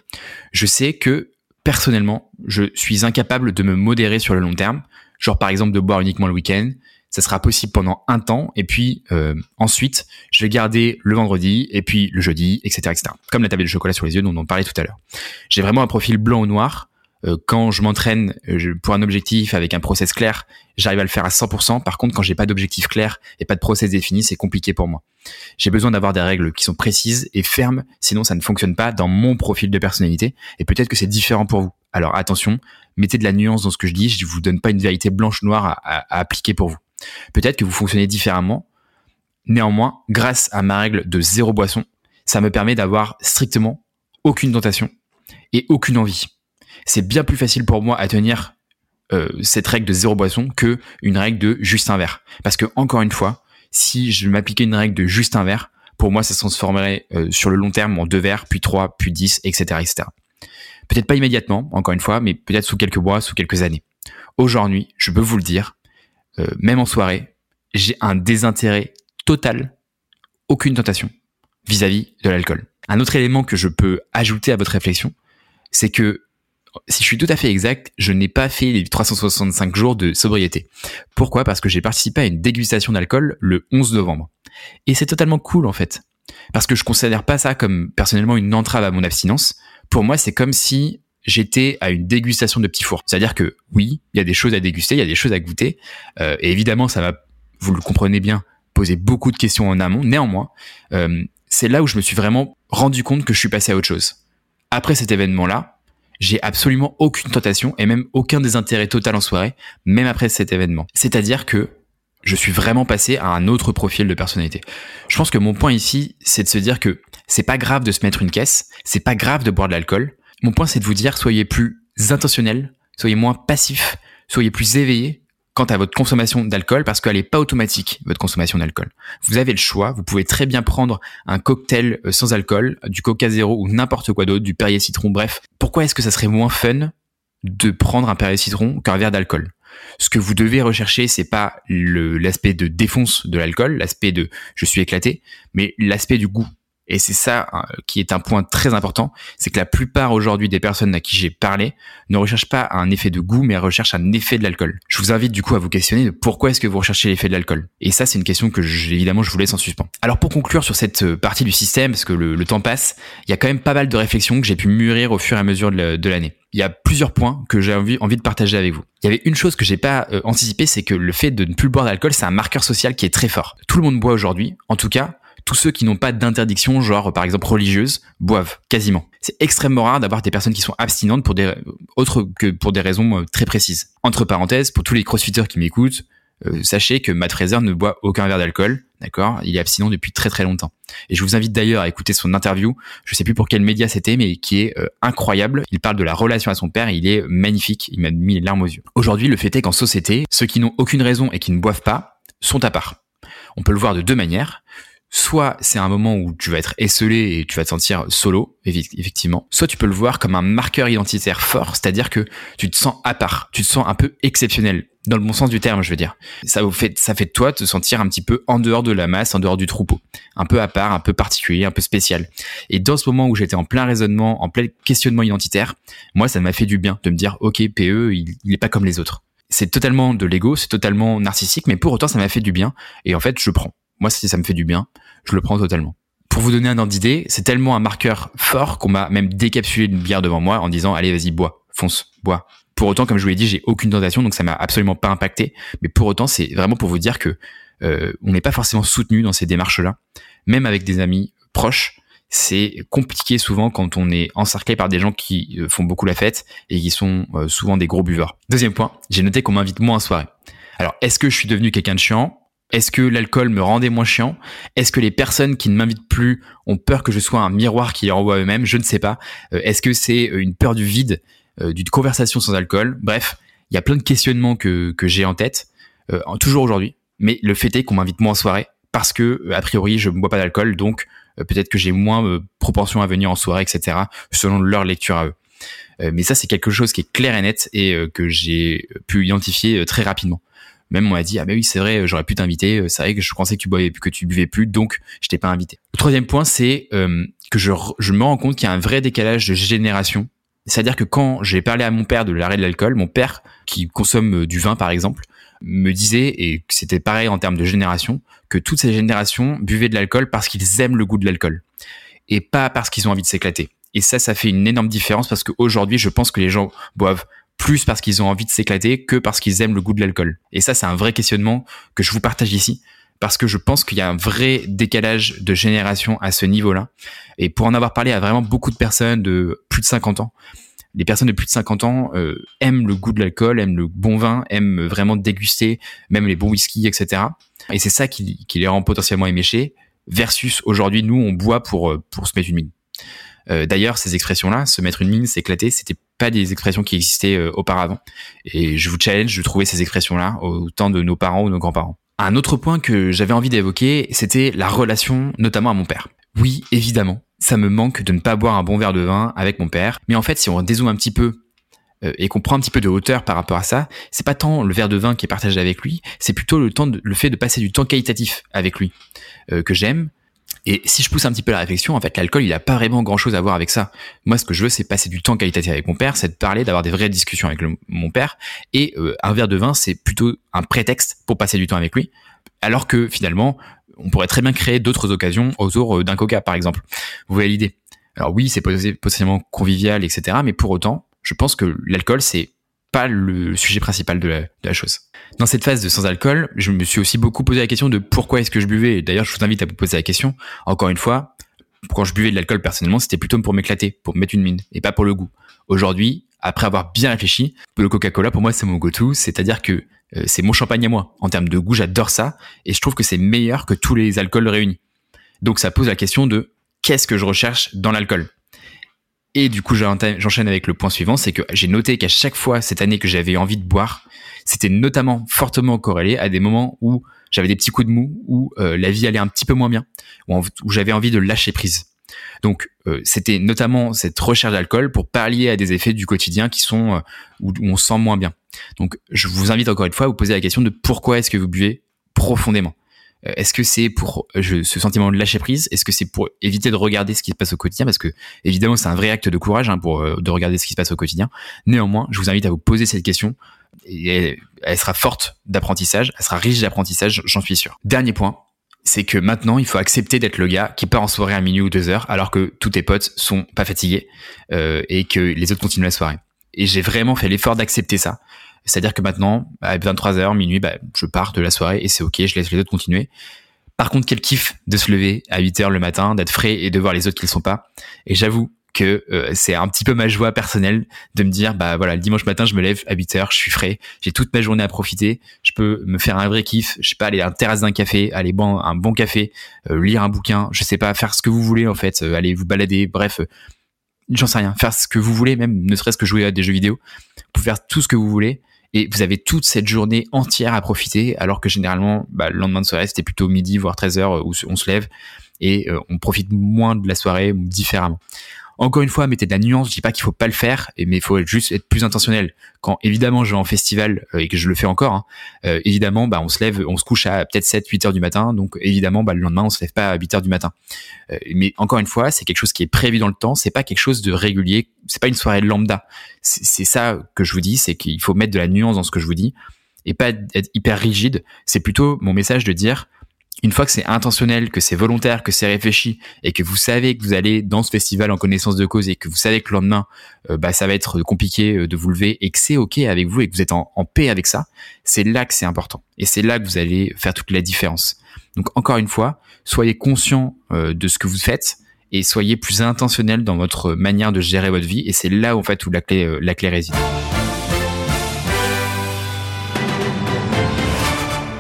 Je sais que personnellement, je suis incapable de me modérer sur le long terme, genre par exemple de boire uniquement le week-end. Ça sera possible pendant un temps et puis euh, ensuite je vais garder le vendredi et puis le jeudi, etc., etc. Comme la tablette de chocolat sur les yeux dont on parlait tout à l'heure. J'ai vraiment un profil blanc ou noir. Euh, quand je m'entraîne euh, pour un objectif avec un process clair, j'arrive à le faire à 100%. Par contre, quand j'ai pas d'objectif clair et pas de process défini, c'est compliqué pour moi. J'ai besoin d'avoir des règles qui sont précises et fermes, sinon ça ne fonctionne pas dans mon profil de personnalité. Et peut-être que c'est différent pour vous. Alors attention, mettez de la nuance dans ce que je dis. Je vous donne pas une vérité blanche-noire à, à appliquer pour vous. Peut-être que vous fonctionnez différemment. Néanmoins, grâce à ma règle de zéro boisson, ça me permet d'avoir strictement aucune tentation et aucune envie c'est bien plus facile pour moi à tenir euh, cette règle de zéro boisson que une règle de juste un verre. Parce que encore une fois, si je m'appliquais une règle de juste un verre, pour moi, ça se transformerait euh, sur le long terme en deux verres, puis trois, puis dix, etc., etc. Peut-être pas immédiatement, encore une fois, mais peut-être sous quelques mois, sous quelques années. Aujourd'hui, je peux vous le dire, euh, même en soirée, j'ai un désintérêt total, aucune tentation vis-à-vis -vis de l'alcool. Un autre élément que je peux ajouter à votre réflexion, c'est que si je suis tout à fait exact, je n'ai pas fait les 365 jours de sobriété. Pourquoi? Parce que j'ai participé à une dégustation d'alcool le 11 novembre. Et c'est totalement cool en fait. Parce que je considère pas ça comme personnellement une entrave à mon abstinence. Pour moi, c'est comme si j'étais à une dégustation de petits fours. C'est-à-dire que oui, il y a des choses à déguster, il y a des choses à goûter. Euh, et évidemment, ça va, vous le comprenez bien, poser beaucoup de questions en amont. Néanmoins, euh, c'est là où je me suis vraiment rendu compte que je suis passé à autre chose. Après cet événement-là, j'ai absolument aucune tentation et même aucun désintérêt total en soirée, même après cet événement. C'est-à-dire que je suis vraiment passé à un autre profil de personnalité. Je pense que mon point ici, c'est de se dire que c'est pas grave de se mettre une caisse, c'est pas grave de boire de l'alcool. Mon point, c'est de vous dire, soyez plus intentionnel, soyez moins passif, soyez plus éveillé quant à votre consommation d'alcool parce qu'elle n'est pas automatique, votre consommation d'alcool. Vous avez le choix, vous pouvez très bien prendre un cocktail euh, sans alcool, du coca zéro ou n'importe quoi d'autre, du Perrier citron, bref. Pourquoi est-ce que ça serait moins fun de prendre un Perrier citron qu'un verre d'alcool? Ce que vous devez rechercher, c'est pas l'aspect de défonce de l'alcool, l'aspect de je suis éclaté, mais l'aspect du goût. Et c'est ça hein, qui est un point très important, c'est que la plupart aujourd'hui des personnes à qui j'ai parlé ne recherchent pas un effet de goût, mais recherchent un effet de l'alcool. Je vous invite du coup à vous questionner de pourquoi est-ce que vous recherchez l'effet de l'alcool. Et ça, c'est une question que évidemment je vous laisse en suspens. Alors pour conclure sur cette euh, partie du système, parce que le, temps passe, il y a quand même pas mal de réflexions que j'ai pu mûrir au fur et à mesure de l'année. Il y a plusieurs points que j'ai envie, envie de partager avec vous. Il y avait une chose que j'ai pas euh, anticipé, c'est que le fait de ne plus boire d'alcool, c'est un marqueur social qui est très fort. Tout le monde boit aujourd'hui, en tout cas, tous ceux qui n'ont pas d'interdiction, genre par exemple religieuse, boivent quasiment. C'est extrêmement rare d'avoir des personnes qui sont abstinentes pour des autres que pour des raisons euh, très précises. Entre parenthèses, pour tous les crossfitters qui m'écoutent, euh, sachez que Matt Fraser ne boit aucun verre d'alcool, d'accord? Il est abstinent depuis très très longtemps. Et je vous invite d'ailleurs à écouter son interview, je sais plus pour quel média c'était, mais qui est euh, incroyable. Il parle de la relation à son père, il est magnifique, il m'a mis les larmes aux yeux. Aujourd'hui, le fait est qu'en société, ceux qui n'ont aucune raison et qui ne boivent pas sont à part. On peut le voir de deux manières soit c'est un moment où tu vas être esselé et tu vas te sentir solo, effectivement, soit tu peux le voir comme un marqueur identitaire fort, c'est-à-dire que tu te sens à part, tu te sens un peu exceptionnel, dans le bon sens du terme, je veux dire. Ça vous fait, ça fait de toi te sentir un petit peu en dehors de la masse, en dehors du troupeau, un peu à part, un peu particulier, un peu spécial. Et dans ce moment où j'étais en plein raisonnement, en plein questionnement identitaire, moi, ça m'a fait du bien de me dire, ok, PE, il, il est pas comme les autres. C'est totalement de l'ego, c'est totalement narcissique, mais pour autant, ça m'a fait du bien. Et en fait, je prends. Moi, si ça me fait du bien, je le prends totalement. Pour vous donner un ordre d'idée, c'est tellement un marqueur fort qu'on m'a même décapsulé une bière devant moi en disant allez vas-y bois, fonce, bois. Pour autant, comme je vous l'ai dit, j'ai aucune tentation, donc ça m'a absolument pas impacté. Mais pour autant, c'est vraiment pour vous dire que euh, on n'est pas forcément soutenu dans ces démarches-là, même avec des amis proches. C'est compliqué souvent quand on est encerclé par des gens qui euh, font beaucoup la fête et qui sont euh, souvent des gros buveurs. Deuxième point, j'ai noté qu'on m'invite moins en soirée. Alors, est-ce que je suis devenu quelqu'un de chiant? Est-ce que l'alcool me rendait moins chiant? Est-ce que les personnes qui ne m'invitent plus ont peur que je sois un miroir qui les renvoie eux-mêmes? Je ne sais pas. Euh, est-ce que c'est euh, une peur du vide, euh, d'une conversation sans alcool? Bref, il y a plein de questionnements que, que j'ai en tête, toujours aujourd'hui. Mais le fait est qu'on m'invite moins en soirée parce que, a priori, je ne bois pas d'alcool, donc peut-être que j'ai moins proportion à venir en soirée, etc. selon leur lecture à eux. mais ça, c'est quelque chose qui est clair et net et que j'ai pu identifier très rapidement. Même on m'a dit ah mais oui c'est vrai j'aurais pu t'inviter c'est vrai que je pensais que tu boivais que tu buvais plus donc je t'ai pas invité. Le troisième point c'est que je, je me rends compte qu'il y a un vrai décalage de génération c'est-à-dire que quand j'ai parlé à mon père de l'arrêt de l'alcool, mon père, qui consomme euh, du vin par exemple, me disait, et c'était pareil en termes de génération, que toutes ces générations buvaient de l'alcool parce qu'ils aiment le goût de l'alcool et pas parce qu'ils ont envie de s'éclater. Et ça, ça fait une énorme différence parce qu'aujourd'hui, je pense que les gens boivent plus parce qu'ils ont envie de s'éclater que parce qu'ils aiment le goût de l'alcool. Et ça, c'est un vrai questionnement que je vous partage ici parce que je pense qu'il y a un vrai décalage de génération à ce niveau-là. Et pour en avoir parlé à vraiment beaucoup de personnes de plus de 50 ans, les personnes de plus de 50 ans euh, aiment le goût de l'alcool, aiment le bon vin, aiment vraiment déguster, même les bons whisky, etc. Et c'est ça qui, qui, les rend potentiellement éméchés, versus aujourd'hui, nous, on boit pour, euh, pour se mettre une mine. Euh, D'ailleurs, ces expressions-là, se mettre une mine, s'éclater, c'était pas des expressions qui existaient euh, auparavant. Et je vous challenge de trouver ces expressions-là au temps de nos parents ou nos grands-parents. Un autre point que j'avais envie d'évoquer, c'était la relation notamment à mon père. Oui, évidemment, ça me manque de ne pas boire un bon verre de vin avec mon père, mais en fait, si on dézoome un petit peu euh, et qu'on prend un petit peu de hauteur par rapport à ça, c'est pas tant le verre de vin qui est partagé avec lui, c'est plutôt le temps, le fait de passer du temps qualitatif avec lui euh, que j'aime. Et si je pousse un petit peu la réflexion, en fait, l'alcool, il a pas vraiment grand chose à voir avec ça. Moi, ce que je veux, c'est passer du temps qualitatif avec mon père, c'est de parler, d'avoir des vraies discussions avec mon père. Et euh, un verre de vin, c'est plutôt un prétexte pour passer du temps avec lui. Alors que finalement, on pourrait très bien créer d'autres occasions autour euh, d'un coca, par exemple. Vous voyez l'idée? Alors oui, c'est potentiellement convivial, etc. Mais pour autant, je pense que l'alcool, c'est pas le sujet principal de la, chose. Dans cette phase de sans alcool, je me suis aussi beaucoup posé la question de pourquoi est-ce que je buvais. D'ailleurs, je vous invite à vous poser la question. Encore une fois, quand je buvais de l'alcool personnellement, c'était plutôt pour m'éclater, pour me mettre une mine, et pas pour le goût. Aujourd'hui, après avoir bien réfléchi, le Coca-Cola pour moi c'est mon go-to, c'est-à-dire que euh, c'est mon champagne à moi. En termes de goût, j'adore ça, et je trouve que c'est meilleur que tous les alcools réunis. Donc ça pose la question de qu'est-ce que je recherche dans l'alcool? Et du coup, j'enchaîne avec le point suivant, c'est que j'ai noté qu'à chaque fois cette année que j'avais envie de boire, c'était notamment fortement corrélé à des moments où j'avais des petits coups de mou, où euh, la vie allait un petit peu moins bien, où, j'avais envie de lâcher prise. Donc, euh, c'était notamment cette recherche d'alcool pour pallier à des effets du quotidien qui sont euh, où, on se sent moins bien. Donc, je vous invite encore une fois à vous poser la question de pourquoi est-ce que vous buvez profondément. Euh, est-ce que c'est pour je, ce sentiment de lâcher prise Est-ce que c'est pour éviter de regarder ce qui se passe au quotidien? Parce que évidemment, c'est un vrai acte de courage hein, pour euh, de regarder ce qui se passe au quotidien. Néanmoins, je vous invite à vous poser cette question. Elle, sera forte d'apprentissage, elle sera riche d'apprentissage, j'en suis sûr. Dernier point, c'est que maintenant, il faut accepter d'être le gars qui part en soirée à minuit ou deux heures, alors que tous tes potes sont pas fatigués euh, et que les autres continuent la soirée. Et j'ai vraiment fait l'effort d'accepter ça. C'est-à-dire que maintenant, à 23h, minuit, bah, je pars de la soirée et c'est ok, je laisse les autres continuer. Par contre, quel kiff de se lever à 8h le matin, d'être frais et de voir les autres qui ne sont pas. Et j'avoue que euh, c'est un petit peu ma joie personnelle de me dire, bah voilà, le dimanche matin, je me lève à 8h, je suis frais, j'ai toute ma journée à profiter, je peux me faire un vrai kiff, je sais pas, aller à la terrasse d'un café, aller boire un bon café, euh, lire un bouquin, je sais pas, faire ce que vous voulez en fait, euh, aller vous balader, bref, j'en sais rien, faire ce que vous voulez, même ne serait-ce que jouer à des jeux vidéo, vous pouvez faire tout ce que vous voulez, et vous avez toute cette journée entière à profiter, alors que généralement, bah, le lendemain de soirée, c'était plutôt midi, voire 13 heures où on se lève, et euh, on profite moins de la soirée différemment. Encore une fois, mettez de la nuance. Je dis pas qu'il faut pas le faire, mais il faut juste être plus intentionnel. Quand évidemment je vais en festival euh, et que je le fais encore, hein, euh, évidemment, bah on se lève, on se couche à peut-être 7, 8 heures du matin. Donc évidemment, bah, le lendemain, on se lève pas à 8 heures du matin. Euh, mais encore une fois, c'est quelque chose qui est prévu dans le temps. C'est pas quelque chose de régulier. C'est pas une soirée lambda. C'est ça que je vous dis, c'est qu'il faut mettre de la nuance dans ce que je vous dis et pas être hyper rigide. C'est plutôt mon message de dire une fois que c'est intentionnel, que c'est volontaire, que c'est réfléchi et que vous savez que vous allez dans ce festival en connaissance de cause et que vous savez que le lendemain, euh, bah, ça va être compliqué euh, de vous lever et que c'est ok avec vous et que vous êtes en, paix avec ça, c'est là que c'est important et c'est là que vous allez faire toute la différence. Donc encore une fois, soyez conscient euh, de ce que vous faites et soyez plus intentionnel dans votre manière de gérer votre vie et c'est là en fait où la clé, la clé réside.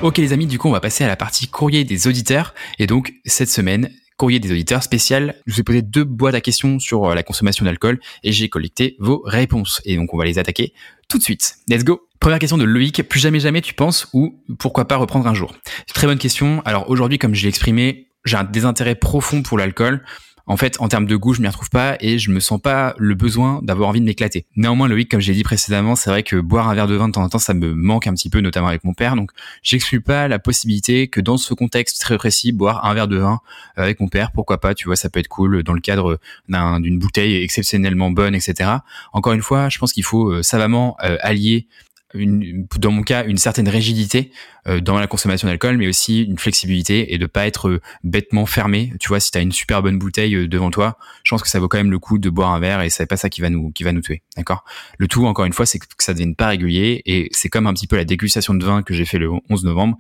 Ok les amis, du coup on va passer à la partie courrier des auditeurs. Et donc cette semaine, courrier des auditeurs spécial, je vous ai posé deux boîtes à questions sur euh, la consommation d'alcool et j'ai collecté vos réponses. Et donc on va les attaquer tout de suite. Let's go Première question de Loïc, plus jamais jamais tu penses ou pourquoi pas reprendre un jour? Très bonne question. Alors aujourd'hui, comme je l'ai exprimé, j'ai un désintérêt profond pour l'alcool en fait, en termes de goût, je m'y retrouve pas et je me sens pas le besoin d'avoir envie de m'éclater. Néanmoins, Loïc, comme j'ai dit précédemment, c'est vrai que boire un verre de vin de temps en temps, ça me manque un petit peu, notamment avec mon père. Donc, j'exclus pas la possibilité que dans ce contexte très précis, boire un verre de vin avec mon père, pourquoi pas, tu vois, ça peut être cool dans le cadre d'une bouteille exceptionnellement bonne, etc. Encore une fois, je pense qu'il faut euh, savamment euh, allier une, dans mon cas, une certaine rigidité euh, dans la consommation d'alcool, mais aussi une flexibilité et de pas être euh, bêtement fermé. Tu vois, si tu as une super bonne bouteille euh, devant toi, je pense que ça vaut quand même le coup de boire un verre et c'est pas ça qui va nous qui va nous tuer, d'accord? Le tout, encore une fois, c'est que ça devienne pas régulier et c'est comme un petit peu la dégustation de vin que j'ai fait le 11 novembre.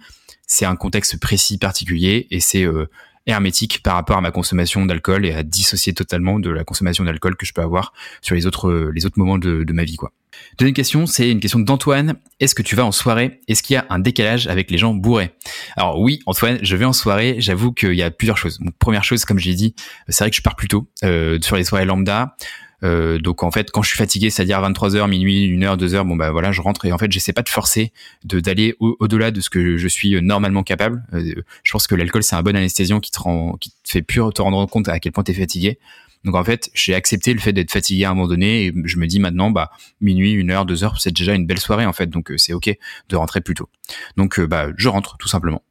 C'est un contexte précis, particulier et c'est hermétique par rapport à ma consommation d'alcool et à dissocier totalement de la consommation d'alcool que je peux avoir sur les autres les autres moments de, ma vie, quoi. Deuxième question, c'est une question d'Antoine. Est-ce que tu vas en soirée? Est-ce qu'il y a un décalage avec les gens bourrés? Alors oui, Antoine, je vais en soirée. J'avoue qu'il y a plusieurs choses. première chose, comme j'ai dit, c'est vrai que je pars plus tôt euh, sur les soirées lambda. Euh, donc en fait, quand je suis fatigué, c'est-à-dire 23h, minuit, 1h, 2h, bon bah voilà, je rentre et en fait, j'essaie pas de forcer de d'aller au-delà de ce que je suis normalement capable. Euh, je pense que l'alcool c'est un bon anesthésiant qui te rend, qui te fait pur te rendre compte à quel point tu es fatigué. Donc en fait, j'ai accepté le fait d'être fatigué à un moment donné et je me dis maintenant, bah minuit, une heure, deux heures, c'est déjà une belle soirée en fait, donc euh, c'est ok de rentrer plus tôt. Donc euh, bah je rentre tout simplement.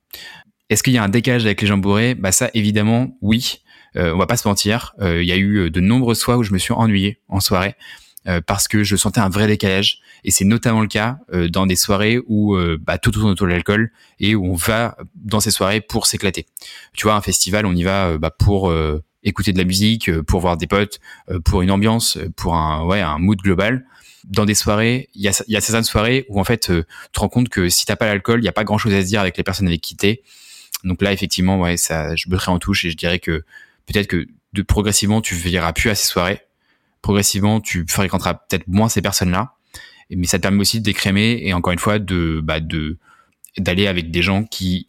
Est-ce qu'il y a un décalage avec les gens bourrés Bah ça évidemment oui. Euh, on va pas se mentir. Il y a eu de nombreuses fois où je me suis ennuyé en soirée parce que je sentais un vrai décalage et c'est notamment le cas dans des soirées où bah, tout autour de l'alcool et où on va dans ces soirées pour s'éclater. Tu vois, un festival, on y va bah, pour écouter de la musique, euh, pour voir des potes, euh, pour une ambiance, euh, pour un ouais un mood global. Dans des soirées, il y a, y a certaines soirées où en fait tu te rends compte que si t'as pas l'alcool, il y a pas grand chose à se dire avec les personnes avec qui t'es. Donc là effectivement ouais ça, je botterai en touche et je dirais que peut-être que progressivement tu verras plus à ces soirées. Progressivement tu fréquenteras peut-être moins ces personnes-là, mais ça te permet aussi de décrémer et encore une fois de bah d'aller avec des gens qui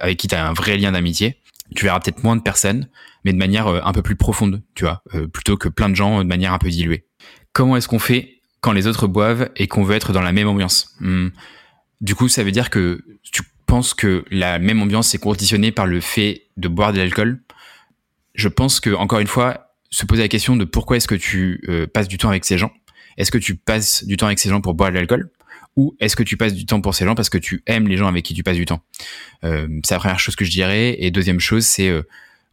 avec qui tu as un vrai lien d'amitié tu verras peut-être moins de personnes, mais de manière euh, un peu plus profonde, tu vois, euh, plutôt que plein de gens de manière un peu diluée. Comment est-ce qu'on fait quand les autres boivent et qu'on veut être dans la même ambiance? Hmm. Du coup, ça veut dire que tu penses que la même ambiance est conditionnée par le fait de boire de l'alcool? Je pense que encore une fois, se poser la question de pourquoi est-ce que tu euh, passes du temps avec ces gens. Est-ce que tu passes du temps avec ces gens pour boire de l'alcool ou est-ce que tu passes du temps pour ces gens parce que tu aimes les gens avec qui tu passes du temps? Euh, C'est la première chose que je dirais. Et deuxième chose, c'est euh,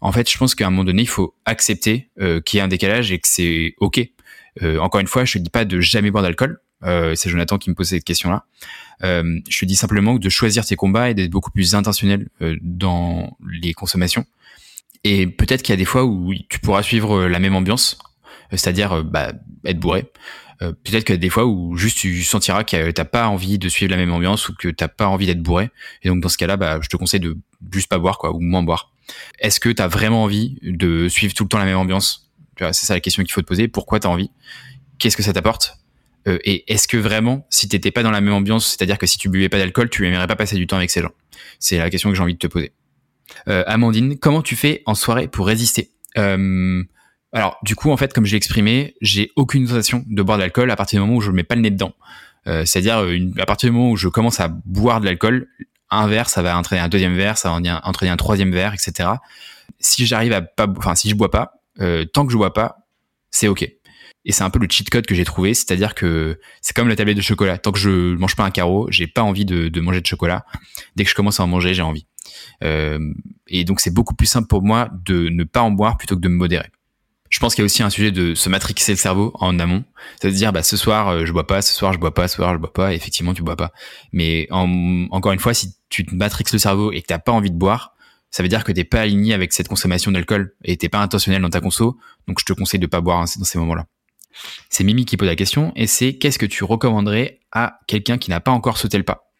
en fait, je pense qu'à un moment donné, il faut accepter euh, qu'il y a un décalage et que c'est ok. Euh, encore une fois, je te dis pas de jamais boire d'alcool. C'est Jonathan qui me pose cette question-là. je dis simplement de choisir tes combats et d'être beaucoup plus intentionnel dans les consommations. Et peut-être qu'il y a des fois où tu pourras suivre la même ambiance, c'est-à-dire bah, être bourré. Euh, peut-être que des fois où juste tu sentiras que t'as pas envie de suivre la même ambiance ou que t'as pas envie d'être bourré. Et donc dans ce cas-là, bah, je te conseille de juste pas boire quoi ou moins boire. Est-ce que t'as vraiment envie de suivre tout le temps la même ambiance? C'est ça la question qu'il faut te poser. Pourquoi t'as envie? Qu'est-ce que ça t'apporte? Euh, Et est-ce que vraiment, si t'étais pas dans la même ambiance, c'est-à-dire que si tu buvais pas d'alcool, tu aimerais pas passer du temps avec ces gens? C'est la question que j'ai envie de te poser. Euh, Amandine, comment tu fais en soirée pour résister euh, alors, du coup, en fait, comme je l'ai exprimé, j'ai aucune sensation de boire de l'alcool à partir du moment où je mets pas le nez dedans. Euh, c'est-à-dire, à partir du moment où je commence à boire de l'alcool, un verre, ça va entraîner un deuxième verre, ça va entraîner un troisième verre, etc. Si j'arrive à pas, enfin, si je bois pas, tant que je bois pas, c'est ok. Et c'est un peu le cheat code que j'ai trouvé, c'est-à-dire que c'est comme la tablette de chocolat. Tant que je mange pas un carreau, j'ai pas envie de, de, manger de chocolat. Dès que je commence à en manger, j'ai envie. Euh, et donc c'est beaucoup plus simple pour moi de ne pas en boire plutôt que de me modérer. Je pense qu'il y a aussi un sujet de se matrixer le cerveau en amont, c'est-à-dire bah ce soir euh, je bois pas, ce soir je bois pas, ce soir je bois pas. Et effectivement tu bois pas. Mais encore une fois, si tu te matrixes le cerveau et que t'as pas envie de boire, ça veut dire que t'es pas aligné avec cette consommation d'alcool et t'es pas intentionnel dans ta conso. Donc je te conseille de pas boire dans ces moments-là. C'est Mimi qui pose la question et c'est qu'est-ce que tu recommanderais à quelqu'un qui n'a pas encore sauté le pas?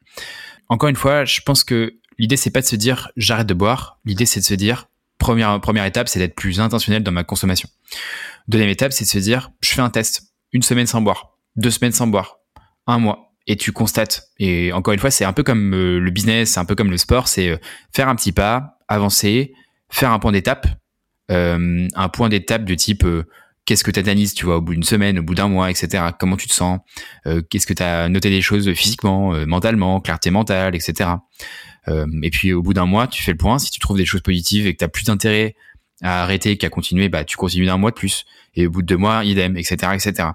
Encore une fois, je pense que l'idée c'est pas de se dire j'arrête de boire. L'idée c'est de se dire première, première étape, c'est d'être plus intentionnel dans ma consommation. Deuxième étape, c'est de se dire, je fais un test. Une semaine sans boire, deux semaines sans boire, un mois. Et tu constates. Et encore une fois, c'est un peu comme euh, le business, c'est un peu comme le sport, c'est euh, faire un petit pas, avancer, faire un point d'étape. Euh, un point d'étape de type qu'est-ce que tu analyses, tu vois, au bout d'une semaine, au bout d'un mois, etc. Comment tu te sens? Qu'est-ce que tu as noté des choses physiquement, mentalement, clarté mentale, etc. et puis au bout d'un mois, tu fais le point. Si tu trouves des choses positives et que tu as plus d'intérêt à arrêter qu'à continuer, bah tu continues d'un mois de plus. Et au bout de deux mois, idem, etc., etc.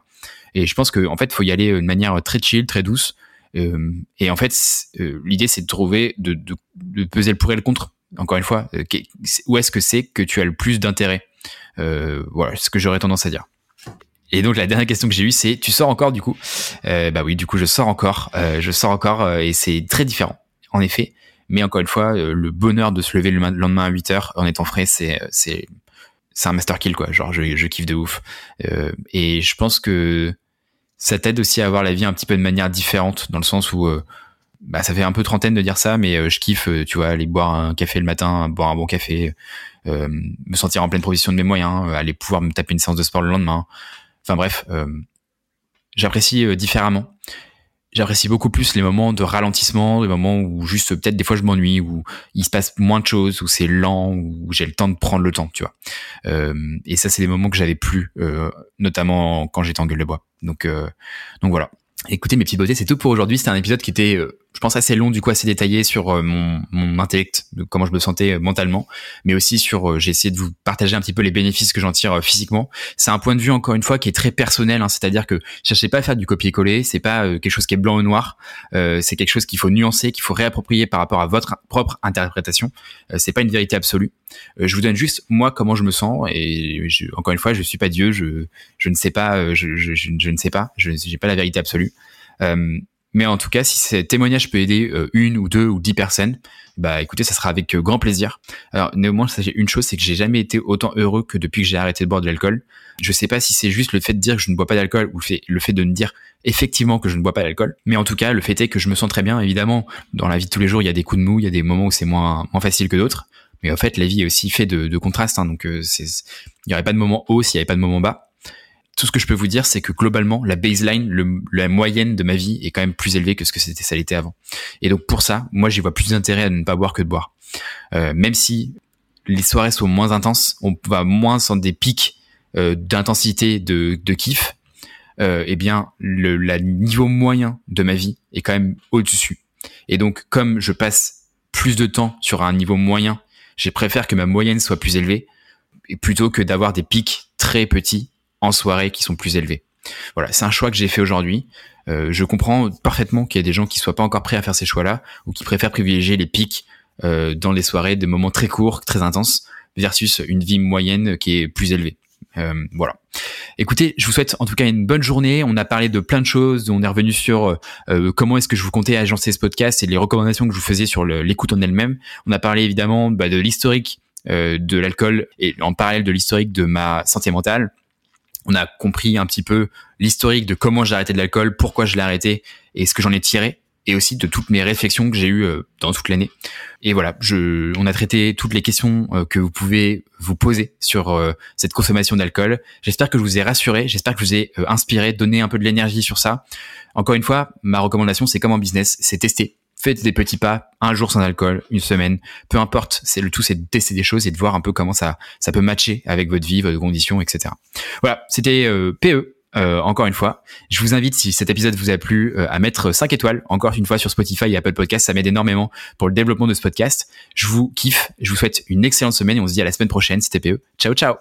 Et je pense que en fait, faut y aller de manière très chill, très douce. Euh, et en fait, l'idée c'est de trouver, de, peser le pour et le contre. Encore une fois, où est-ce que c'est que tu as le plus d'intérêt? Euh, Voilà, ce que j'aurais tendance à dire. Et donc la dernière question que j'ai eue, c'est tu sors encore du coup? Euh, Bah oui, du coup je sors encore, euh, je sors encore euh, et c'est très différent, en effet. Mais encore une fois, euh, le bonheur de se lever le lendemain à 8 heures en étant frais, c'est c'est c'est un master kill quoi. Genre je, je kiffe de ouf. et je pense que ça t'aide aussi à avoir la vie un petit peu de manière différente dans le sens où bah ça fait un peu trentaine de dire ça, mais je kiffe, tu vois, aller boire un café le matin, boire un bon café, me sentir en pleine provision de mes moyens, aller pouvoir me taper une séance de sport le lendemain, Enfin bref, euh, j'apprécie euh, différemment. J'apprécie beaucoup plus les moments de ralentissement, les moments où juste peut-être des fois je m'ennuie, où il se passe moins de choses, où c'est lent, où j'ai le temps de prendre le temps, tu vois. Euh, et ça, c'est des moments que j'avais plus, notamment quand j'étais en gueule de bois. Donc, donc voilà. Écoutez mes petits beautés, c'est tout pour aujourd'hui. C'était un épisode qui était, euh, je pense, assez long, du coup assez détaillé sur euh, mon, mon intellect, de comment je me sentais euh, mentalement, mais aussi sur, j'ai essayé de vous partager un petit peu les bénéfices que j'en tire physiquement. C'est un point de vue encore une fois qui est très personnel, hein, c'est-à-dire que cherchez pas à faire du copier-coller, c'est pas quelque chose qui est blanc ou noir, c'est quelque chose qu'il faut nuancer, qu'il faut réapproprier par rapport à votre propre interprétation. c'est pas une vérité absolue. je vous donne juste moi comment je me sens et encore une fois, je suis pas Dieu, je je ne sais pas, je je, je, je ne sais pas, je n'ai pas la vérité absolue. Euh, mais en tout cas, si ce témoignage peut aider euh, une ou deux ou dix personnes, bah écoutez, ça sera avec euh, grand plaisir. Alors néanmoins, une chose, c'est que j'ai jamais été autant heureux que depuis que j'ai arrêté de boire de l'alcool. Je sais pas si c'est juste le fait de dire que je ne bois pas d'alcool ou le fait, de me dire effectivement que je ne bois pas d'alcool. Mais en tout cas, le fait est que je me sens très bien. Évidemment, dans la vie de tous les jours, il y a des coups de mou, il y a des moments où c'est moins, facile que d'autres. Mais en fait, la vie est aussi faite de, de contrastes. Hein, donc, c'est, il n'y aurait pas de moment haut s'il n'y avait pas de moment bas tout ce que je peux vous dire, c'est que globalement, la baseline, le, la moyenne de ma vie est quand même plus élevée que ce que c'était ça l'était avant. Et donc pour ça, moi, j'y vois plus d'intérêt à ne pas boire que de boire. Euh, même si les soirées sont moins intenses, on va moins sans des pics euh, d'intensité de, de kiff. Euh, eh bien, le la niveau moyen de ma vie est quand même au-dessus. Et donc, comme je passe plus de temps sur un niveau moyen, je préfère que ma moyenne soit plus élevée, plutôt que d'avoir des pics très petits en soirée qui sont plus élevés. Voilà, c'est un choix que j'ai fait aujourd'hui. Euh, je comprends parfaitement qu'il y a des gens qui soient pas encore prêts à faire ces choix-là ou qui préfèrent privilégier les pics euh, dans les soirées, des moments très courts, très intenses, versus une vie moyenne qui est plus élevée. Euh, voilà. Écoutez, je vous souhaite en tout cas une bonne journée. On a parlé de plein de choses. On est revenu sur euh, comment est-ce que je vous comptais agencer ce podcast et les recommandations que je vous faisais sur l'écoute en elle-même. On a parlé évidemment bah, de l'historique euh, de l'alcool et en parallèle de l'historique de ma santé mentale on a compris un petit peu l'historique de comment j'ai arrêté de l'alcool, pourquoi je l'ai arrêté et ce que j'en ai tiré et aussi de toutes mes réflexions que j'ai eues euh, dans toute l'année. Et voilà, on a traité toutes les questions euh, que vous pouvez vous poser sur euh, cette consommation d'alcool. J'espère que je vous ai rassuré, j'espère que je vous ai inspiré, donné un peu de l'énergie sur ça. Encore une fois, ma recommandation, c'est comme en business, c'est tester faites des petits pas, un jour sans alcool, une semaine, peu importe. C'est le tout, c'est de tester des choses et de voir un peu comment ça, ça peut matcher avec votre vie, votre condition, etc. Voilà, c'était euh, PE. Euh, encore une fois, je vous invite, si cet épisode vous a plu, euh, à mettre 5 étoiles, encore une fois sur Spotify et Apple Podcast, ça m'aide énormément pour le développement de ce podcast. Je vous kiffe, je vous souhaite une excellente semaine et on se dit à la semaine prochaine, c'était PE. Ciao, ciao